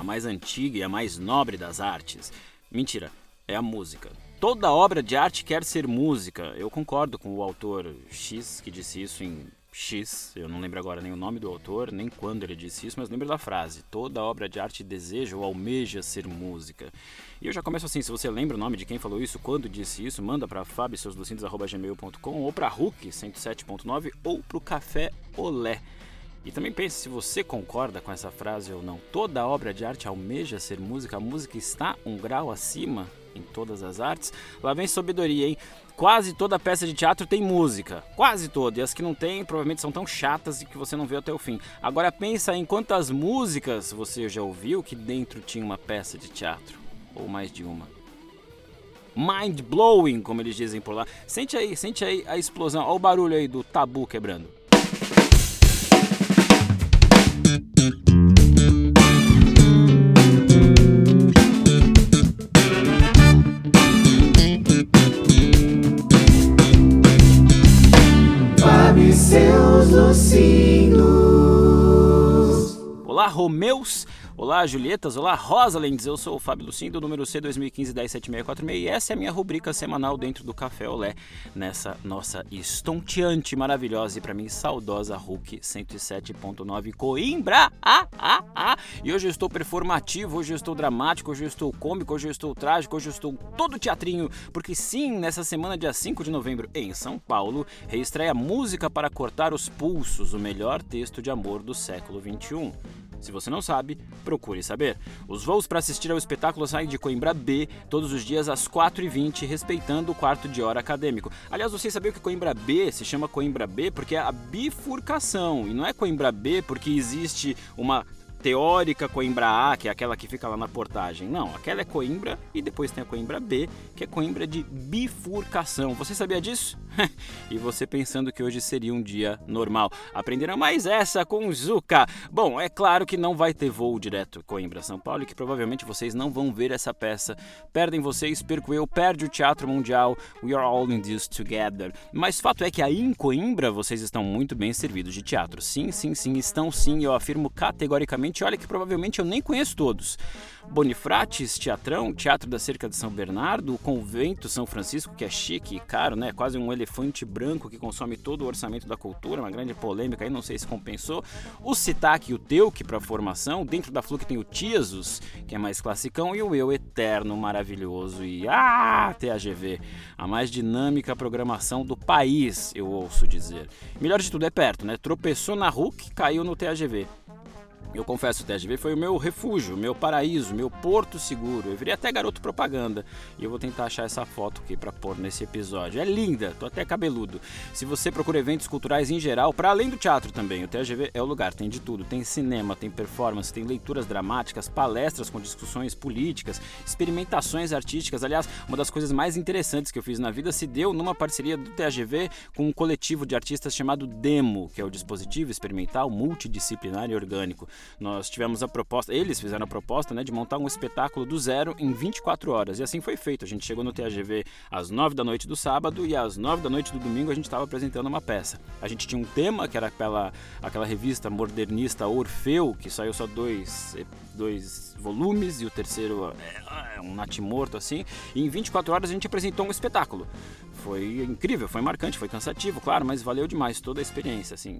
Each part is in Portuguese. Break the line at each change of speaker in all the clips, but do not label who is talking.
a mais antiga e a mais nobre das artes. Mentira, é a música. Toda obra de arte quer ser música. Eu concordo com o autor X que disse isso em X, eu não lembro agora nem o nome do autor, nem quando ele disse isso, mas lembro da frase: toda obra de arte deseja ou almeja ser música. E eu já começo assim: se você lembra o nome de quem falou isso, quando disse isso, manda para fabioslucindos.gmail.com ou para Hulk 107.9 ou para o Café Olé. E também pense se você concorda com essa frase ou não. Toda obra de arte almeja ser música, a música está um grau acima em todas as artes. Lá vem sabedoria, hein? Quase toda peça de teatro tem música, quase toda. E as que não tem, provavelmente são tão chatas e que você não vê até o fim. Agora pensa em quantas músicas você já ouviu que dentro tinha uma peça de teatro, ou mais de uma. Mind blowing, como eles dizem por lá. Sente aí, sente aí a explosão, olha o barulho aí do tabu quebrando. Romeus! Olá, Julietas! Olá, Rosalinds! Eu sou o Fábio Lucindo, número C 2015-17646 e essa é a minha rubrica semanal dentro do Café Olé, nessa nossa estonteante, maravilhosa e para mim saudosa Hulk 107.9 Coimbra! Ah, ah, ah! E hoje eu estou performativo, hoje eu estou dramático, hoje eu estou cômico, hoje eu estou trágico, hoje eu estou todo teatrinho, porque sim, nessa semana, dia 5 de novembro, em São Paulo, reestreia Música para Cortar os Pulsos, o melhor texto de amor do século 21. Se você não sabe, procure saber. Os voos para assistir ao espetáculo saem de Coimbra B todos os dias às 4h20, respeitando o quarto de hora acadêmico. Aliás, vocês sabiam que Coimbra B se chama Coimbra B porque é a bifurcação, e não é Coimbra B porque existe uma teórica Coimbra A, que é aquela que fica lá na portagem. Não, aquela é Coimbra e depois tem a Coimbra B, que é Coimbra de bifurcação. Você sabia disso? e você pensando que hoje seria um dia normal. Aprenderam mais essa com Zuka. Bom, é claro que não vai ter voo direto Coimbra-São Paulo e que provavelmente vocês não vão ver essa peça. Perdem vocês, perco eu, perde o Teatro Mundial. We are all in this together. Mas fato é que aí em Coimbra vocês estão muito bem servidos de teatro. Sim, sim, sim, estão sim. Eu afirmo categoricamente. Olha que provavelmente eu nem conheço todos. Bonifrates Teatrão, Teatro da Cerca de São Bernardo, o Convento São Francisco, que é chique e caro, né? Quase um elefante branco que consome todo o orçamento da cultura, uma grande polêmica aí, não sei se compensou. O Citac e o Teuc para formação, dentro da Fluke tem o Tiesos, que é mais classicão, e o Eu Eterno, maravilhoso e ah, TAGV, a mais dinâmica programação do país, eu ouço dizer. Melhor de tudo é perto, né? Tropeçou na RUC, caiu no TAGV. Eu confesso, o TSV foi o meu refúgio, meu paraíso, meu porto seguro. Eu virei até garoto propaganda. E eu vou tentar achar essa foto aqui para pôr nesse episódio. É linda, tô até cabeludo. Se você procura eventos culturais em geral, para além do teatro também, o TGV é o lugar, tem de tudo. Tem cinema, tem performance, tem leituras dramáticas, palestras com discussões políticas, experimentações artísticas. Aliás, uma das coisas mais interessantes que eu fiz na vida se deu numa parceria do TGV com um coletivo de artistas chamado Demo, que é o dispositivo experimental multidisciplinar e orgânico. Nós tivemos a proposta, eles fizeram a proposta né, de montar um espetáculo do zero em 24 horas. E assim foi feito. A gente chegou no TAGV às 9 da noite do sábado e às 9 da noite do domingo a gente estava apresentando uma peça. A gente tinha um tema, que era aquela, aquela revista modernista Orfeu, que saiu só dois, dois volumes e o terceiro é, é um natimorto assim. E em 24 horas a gente apresentou um espetáculo. Foi incrível, foi marcante, foi cansativo, claro, mas valeu demais toda a experiência, assim.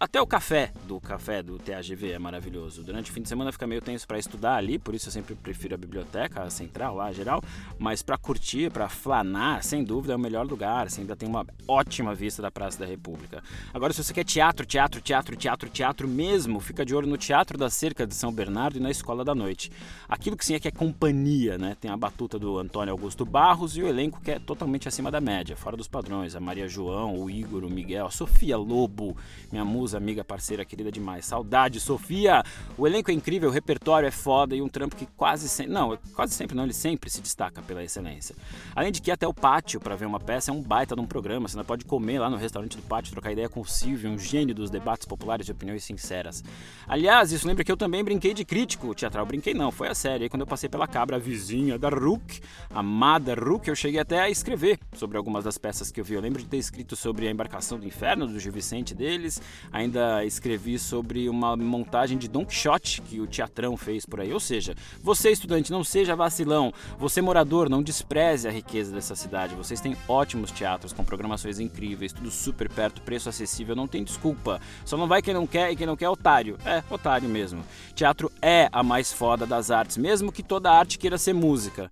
Até o café do café do TAGV é maravilhoso. Durante o fim de semana fica meio tenso para estudar ali, por isso eu sempre prefiro a biblioteca a central lá, geral, mas para curtir, para flanar, sem dúvida é o melhor lugar, assim, ainda tem uma ótima vista da Praça da República. Agora se você quer teatro, teatro, teatro, teatro, teatro mesmo, fica de olho no Teatro da Cerca de São Bernardo e na Escola da Noite. Aquilo que sim é que é companhia, né? Tem a batuta do Antônio Augusto Barros e o elenco que é totalmente acima da média, fora dos padrões, a Maria João, o Igor, o Miguel, a Sofia Lobo, minha música amiga, parceira, querida demais. Saudade, Sofia! O elenco é incrível, o repertório é foda e um trampo que quase sempre. Não, quase sempre não, ele sempre se destaca pela excelência. Além de que até o pátio para ver uma peça é um baita de um programa. Você não pode comer lá no restaurante do pátio, trocar ideia com o Silvio, um gênio dos debates populares e opiniões sinceras. Aliás, isso lembra que eu também brinquei de crítico teatral. Brinquei não, foi a série. Aí quando eu passei pela cabra vizinha da RUC, amada RUC, eu cheguei até a escrever algumas das peças que eu vi. Eu lembro de ter escrito sobre a embarcação do inferno do Gil Vicente deles, ainda escrevi sobre uma montagem de Don Quixote que o Teatrão fez por aí. Ou seja, você estudante, não seja vacilão, você morador, não despreze a riqueza dessa cidade. Vocês têm ótimos teatros com programações incríveis, tudo super perto, preço acessível, não tem desculpa. Só não vai quem não quer e quem não quer é otário. É, otário mesmo. Teatro é a mais foda das artes, mesmo que toda arte queira ser música.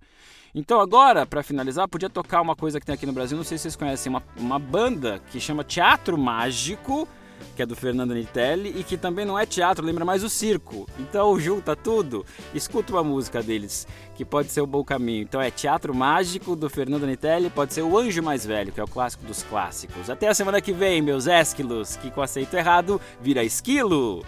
Então agora, para finalizar, podia tocar uma coisa que tem aqui no Brasil, não sei se vocês conhecem, uma, uma banda que chama Teatro Mágico, que é do Fernando Nitelli, e que também não é teatro, lembra mais o circo. Então junta tudo, escuta uma música deles, que pode ser o bom caminho. Então é Teatro Mágico do Fernando Nitelli, pode ser o Anjo Mais Velho, que é o clássico dos clássicos. Até a semana que vem, meus esquilos, que com aceito errado vira esquilo.